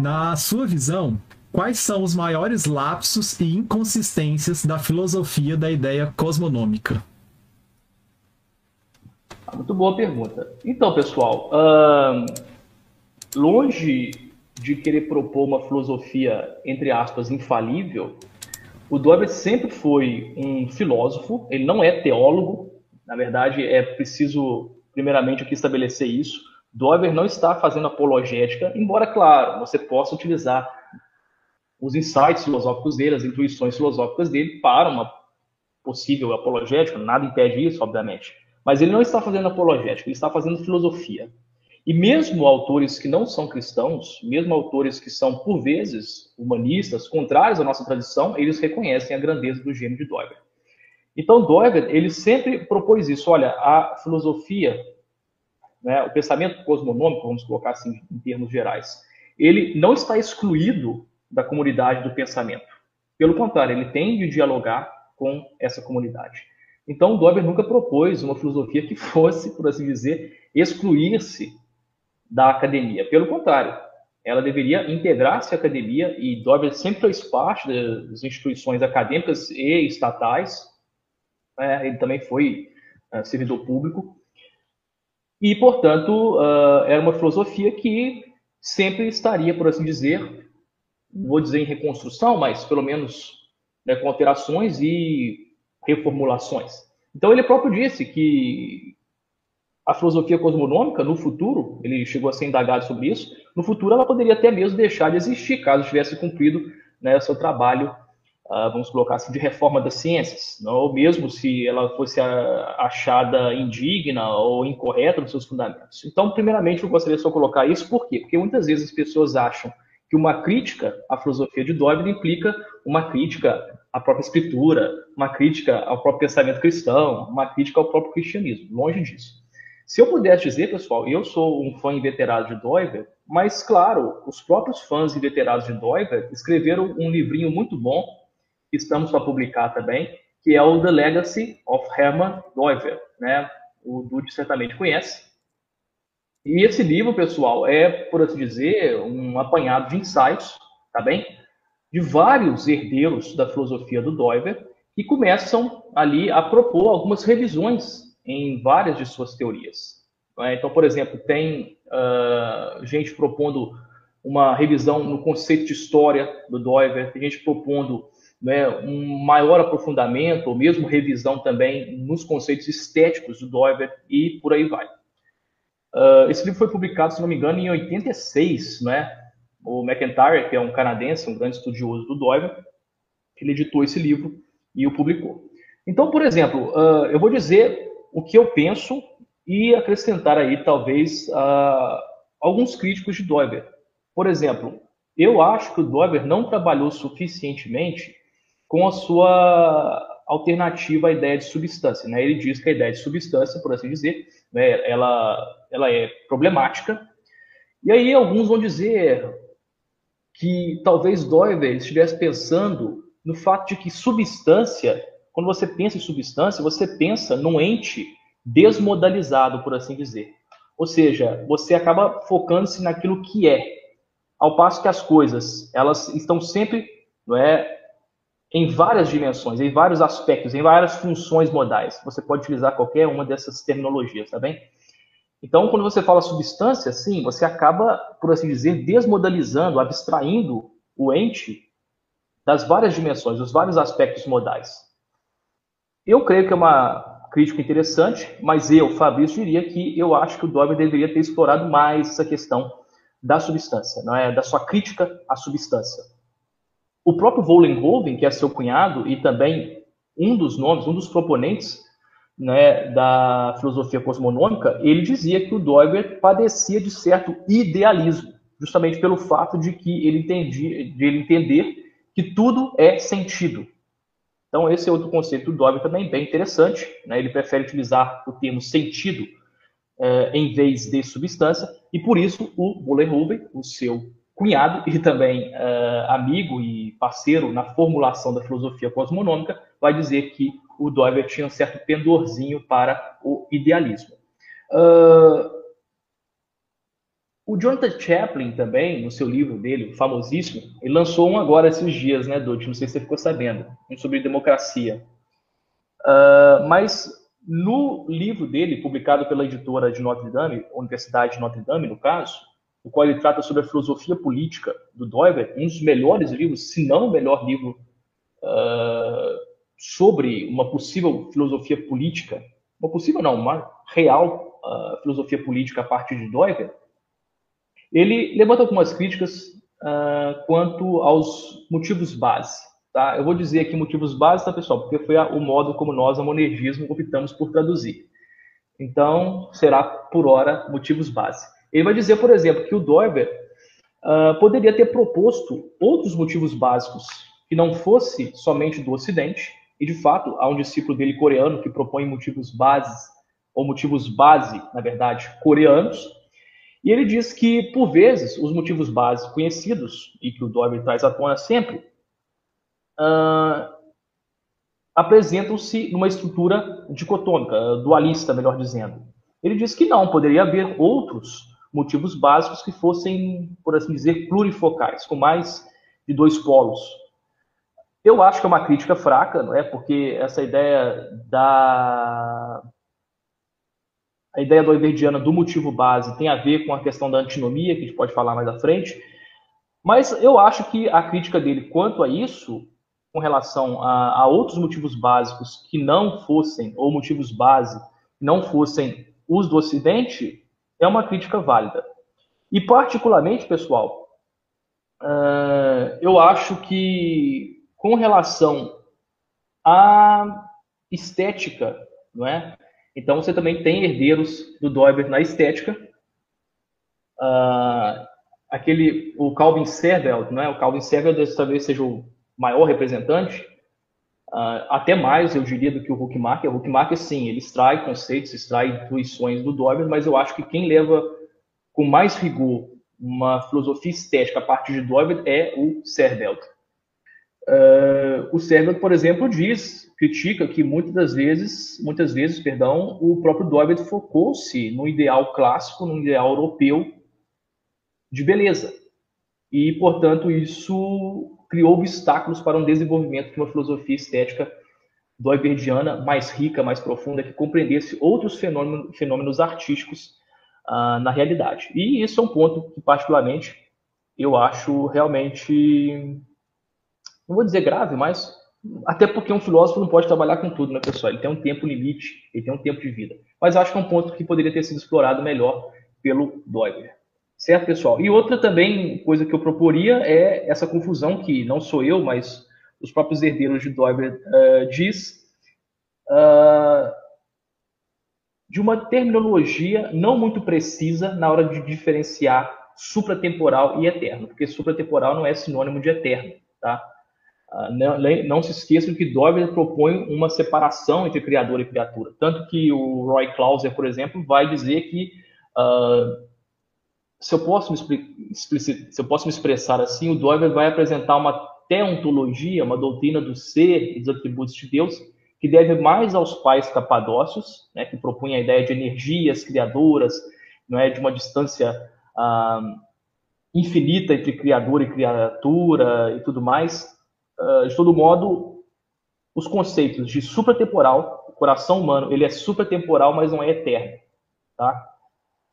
Na sua visão, quais são os maiores lapsos e inconsistências da filosofia da ideia cosmonômica? Muito boa pergunta. Então, pessoal, uh, longe de querer propor uma filosofia, entre aspas, infalível, o Dober sempre foi um filósofo, ele não é teólogo, na verdade, é preciso, primeiramente, aqui estabelecer isso. Dober não está fazendo apologética, embora, claro, você possa utilizar os insights filosóficos dele, as intuições filosóficas dele para uma possível apologética, nada impede isso, obviamente. Mas ele não está fazendo apologética, ele está fazendo filosofia. E mesmo autores que não são cristãos, mesmo autores que são, por vezes, humanistas, contrários à nossa tradição, eles reconhecem a grandeza do gênio de Doiber. Então, Doiber, ele sempre propôs isso. Olha, a filosofia, né, o pensamento cosmonômico, vamos colocar assim em termos gerais, ele não está excluído da comunidade do pensamento. Pelo contrário, ele tem de dialogar com essa comunidade. Então, Dober nunca propôs uma filosofia que fosse, por assim dizer, excluir-se da academia. Pelo contrário, ela deveria integrar-se à academia e Dober sempre fez parte das instituições acadêmicas e estatais. É, ele também foi é, servidor público. E, portanto, uh, era uma filosofia que sempre estaria, por assim dizer, vou dizer em reconstrução, mas pelo menos né, com alterações e reformulações. Então ele próprio disse que a filosofia cosmonômica, no futuro, ele chegou a ser indagado sobre isso, no futuro ela poderia até mesmo deixar de existir, caso tivesse cumprido né, seu trabalho, vamos colocar assim, de reforma das ciências, não? ou mesmo se ela fosse achada indigna ou incorreta nos seus fundamentos. Então, primeiramente, eu gostaria só de colocar isso, por quê? Porque muitas vezes as pessoas acham que uma crítica à filosofia de Doiber implica uma crítica à própria escritura, uma crítica ao próprio pensamento cristão, uma crítica ao próprio cristianismo. Longe disso. Se eu pudesse dizer, pessoal, eu sou um fã inveterado de Doiber, mas, claro, os próprios fãs inveterados de Doiber escreveram um livrinho muito bom, que estamos para publicar também, que é o The Legacy of Hermann Doiber. Né? O Dude certamente conhece. E esse livro, pessoal, é, por assim dizer, um apanhado de insights, tá bem? De vários herdeiros da filosofia do Doiver que começam ali a propor algumas revisões em várias de suas teorias. É? Então, por exemplo, tem uh, gente propondo uma revisão no conceito de história do Doiver, tem gente propondo né, um maior aprofundamento, ou mesmo revisão também nos conceitos estéticos do Doiver, e por aí vai. Uh, esse livro foi publicado, se não me engano, em 86, né? O McIntyre, que é um canadense, um grande estudioso do Doiver, ele editou esse livro e o publicou. Então, por exemplo, uh, eu vou dizer o que eu penso e acrescentar aí, talvez, uh, alguns críticos de Doiver. Por exemplo, eu acho que o Doiver não trabalhou suficientemente com a sua alternativa à ideia de substância. Né? Ele diz que a ideia de substância, por assim dizer, né, ela, ela é problemática. E aí alguns vão dizer que talvez Doiver estivesse pensando no fato de que substância, quando você pensa em substância, você pensa num ente desmodalizado, por assim dizer. Ou seja, você acaba focando-se naquilo que é, ao passo que as coisas elas estão sempre não é, em várias dimensões, em vários aspectos, em várias funções modais. Você pode utilizar qualquer uma dessas terminologias, tá bem? Então, quando você fala substância, sim, você acaba, por assim dizer, desmodalizando, abstraindo o ente das várias dimensões, dos vários aspectos modais. Eu creio que é uma crítica interessante, mas eu, Fabrício, diria que eu acho que o Dober deveria ter explorado mais essa questão da substância, não é? da sua crítica à substância. O próprio Vollenhoven, que é seu cunhado e também um dos nomes, um dos proponentes né, da filosofia cosmonômica, ele dizia que o Doiber padecia de certo idealismo, justamente pelo fato de que ele entendia, de ele entender que tudo é sentido. Então esse é outro conceito do Doiber também bem interessante. Né? Ele prefere utilizar o termo sentido eh, em vez de substância e por isso o Vollenhoven, o seu cunhado e também uh, amigo e parceiro na formulação da filosofia cosmonômica, vai dizer que o Doiber tinha um certo pendorzinho para o idealismo. Uh, O Jonathan Chaplin também, no seu livro dele, famosíssimo, ele lançou um agora esses dias, né, Dutch? Não sei se você ficou sabendo, um sobre democracia. Uh, mas no livro dele, publicado pela editora de Notre Dame, Universidade de Notre Dame, no caso, o qual ele trata sobre a filosofia política do Doiver, um dos melhores livros, se não o melhor livro uh, sobre uma possível filosofia política, uma possível não, uma real uh, filosofia política a partir de Doiver, ele levanta algumas críticas uh, quanto aos motivos base. Tá? Eu vou dizer aqui motivos base, tá, pessoal? Porque foi a, o modo como nós, a monergismo, optamos por traduzir. Então, será, por hora, motivos base. Ele vai dizer, por exemplo, que o Doiber uh, poderia ter proposto outros motivos básicos que não fosse somente do Ocidente, e de fato há um discípulo dele coreano que propõe motivos bases, ou motivos base, na verdade, coreanos, e ele diz que, por vezes, os motivos base conhecidos, e que o Doiber traz à tona sempre, uh, apresentam-se numa estrutura dicotômica, dualista, melhor dizendo. Ele diz que não, poderia haver outros motivos básicos que fossem, por assim dizer, plurifocais, com mais de dois polos. Eu acho que é uma crítica fraca, não é? Porque essa ideia da a ideia do Iverdiana do motivo base tem a ver com a questão da antinomia, que a gente pode falar mais à frente. Mas eu acho que a crítica dele quanto a isso, com relação a, a outros motivos básicos que não fossem, ou motivos base, não fossem os do Ocidente, é uma crítica válida. E, particularmente, pessoal, uh, eu acho que, com relação à estética, não é? Então, você também tem herdeiros do Doiber na estética. Uh, aquele, o Calvin Serveld, não é? O Calvin Serveld talvez seja o maior representante, uh, até mais, eu diria, do que o Huckmacher. O Huckmacher, sim, ele extrai conceitos, extrai intuições do Doiber, mas eu acho que quem leva com mais rigor uma filosofia estética a partir de Doiber é o Serveld. Uh, o Serveld, por exemplo, diz, critica que muitas das vezes, muitas vezes, perdão, o próprio Doiber focou-se no ideal clássico, no ideal europeu de beleza. E, portanto, isso criou obstáculos para um desenvolvimento de uma filosofia estética doiberdiana mais rica, mais profunda, que compreendesse outros fenômenos, fenômenos artísticos uh, na realidade. E isso é um ponto que, particularmente, eu acho realmente, não vou dizer grave, mas até porque um filósofo não pode trabalhar com tudo, né, pessoal? Ele tem um tempo limite, ele tem um tempo de vida. Mas acho que é um ponto que poderia ter sido explorado melhor pelo Doiber. Certo, pessoal? E outra também coisa que eu proporia é essa confusão que não sou eu, mas os próprios herdeiros de Doiber uh, diz uh, de uma terminologia não muito precisa na hora de diferenciar supratemporal e eterno, porque supratemporal não é sinônimo de eterno, tá? Uh, não, não, se esqueçam que Doiber propõe uma separação entre criador e criatura, tanto que o Roy Clauser, por exemplo, vai dizer que uh, se eu posso me, se eu posso me expressar assim, o Doiber vai apresentar uma teontologia, uma doutrina do ser e dos atributos de Deus, que deve mais aos pais capadócios, né, que propõe a ideia de energias criadoras, não é, de uma distância ah, infinita entre criador e criatura e tudo mais. Ah, de todo modo, os conceitos de supratemporal, o coração humano, ele é supratemporal, mas não é eterno, tá?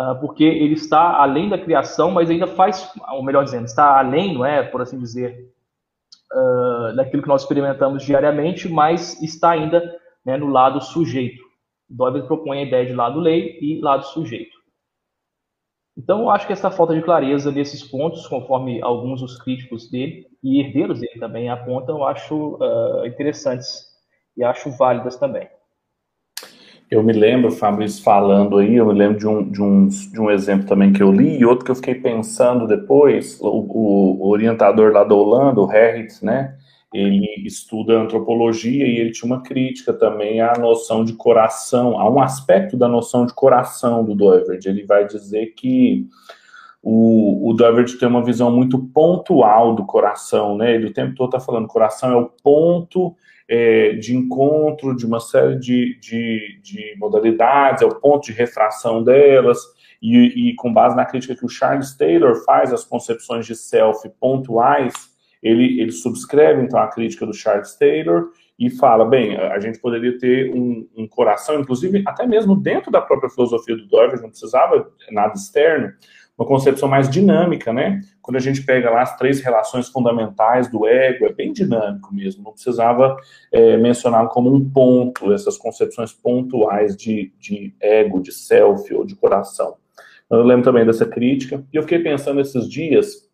Ah, porque ele está além da criação, mas ainda faz, ou melhor dizendo, está além, não é, por assim dizer, uh, daquilo que nós experimentamos diariamente, mas está ainda né, no lado sujeito. Doyle propõe a ideia de lado lei e lado sujeito. Então, eu acho que essa falta de clareza nesses pontos, conforme alguns dos críticos dele e herdeiros dele também apontam, eu acho uh, interessantes e acho válidas também. Eu me lembro, Fabrício, falando aí, eu me lembro de um, de um, de um exemplo também que eu li, e outro que eu fiquei pensando depois, o, o orientador lá da Holanda, o Herritz, né, ele estuda antropologia e ele tinha uma crítica também à noção de coração, a um aspecto da noção de coração do Doivert. Ele vai dizer que o, o Doivert tem uma visão muito pontual do coração, né, ele o tempo todo está falando, coração é o ponto é, de encontro de uma série de, de, de modalidades, é o ponto de refração delas, e, e, com base na crítica que o Charles Taylor faz às concepções de self pontuais, ele, ele subscreve então a crítica do Charles Taylor e fala, bem, a gente poderia ter um, um coração, inclusive até mesmo dentro da própria filosofia do Dover, não precisava nada externo, uma concepção mais dinâmica, né? Quando a gente pega lá as três relações fundamentais do ego, é bem dinâmico mesmo, não precisava é, mencionar como um ponto, essas concepções pontuais de, de ego, de self ou de coração. Eu lembro também dessa crítica, e eu fiquei pensando esses dias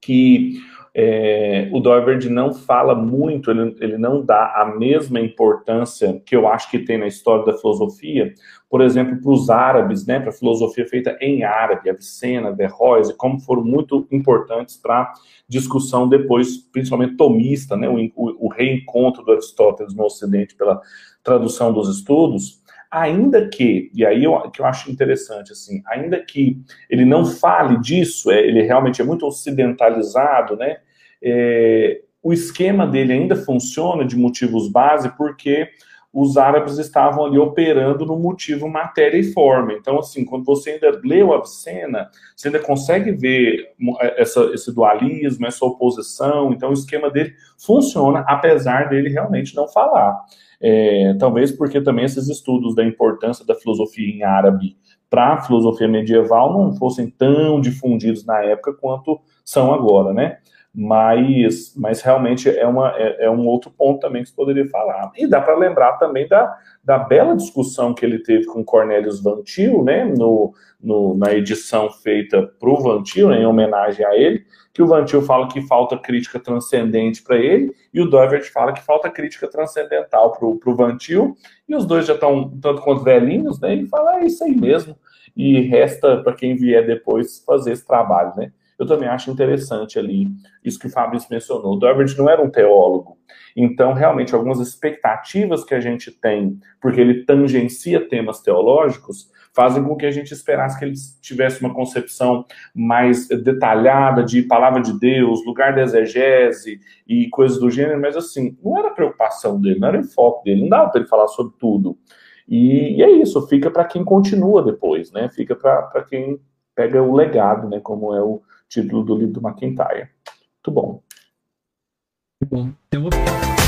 que é, o Doiverd não fala muito, ele, ele não dá a mesma importância que eu acho que tem na história da filosofia, por exemplo, para os árabes, né, para a filosofia feita em árabe, Avicena, Verroes, como foram muito importantes para discussão depois, principalmente tomista, né, o, o reencontro do Aristóteles no Ocidente pela tradução dos estudos, ainda que, e aí eu, que eu acho interessante, assim, ainda que ele não fale disso, é, ele realmente é muito ocidentalizado, né, é, o esquema dele ainda funciona de motivos base porque os árabes estavam ali operando no motivo matéria e forma. Então, assim, quando você ainda lê o Avicena, você ainda consegue ver essa, esse dualismo, essa oposição. Então, o esquema dele funciona, apesar dele realmente não falar. É, talvez porque também esses estudos da importância da filosofia em árabe para a filosofia medieval não fossem tão difundidos na época quanto são agora, né? Mas, mas realmente é, uma, é, é, um outro ponto também que se poderia falar. E dá para lembrar também da, da bela discussão que ele teve com Cornelius Vantil, né, no, no, na edição feita para o Vantil, né, em homenagem a ele, que o Vantil fala que falta crítica transcendente para ele, e o Doivert fala que falta crítica transcendental para o Vantil, e os dois já estão tanto quanto velhinhos, né, e fala, é isso aí mesmo, e resta para quem vier depois fazer esse trabalho, né eu também acho interessante ali isso que o Fabrício mencionou. O Dorbert não era um teólogo, então realmente algumas expectativas que a gente tem, porque ele tangencia temas teológicos, fazem com que a gente esperasse que ele tivesse uma concepção mais detalhada de palavra de Deus, lugar da exegese e coisas do gênero, mas assim, não era preocupação dele, não era foco dele, não dava para ele falar sobre tudo. E, e é isso, fica para quem continua depois, né? Fica para quem pega o legado, né? Como é o, título do livro do McIntyre. Muito bom. Muito bom. Então, vou...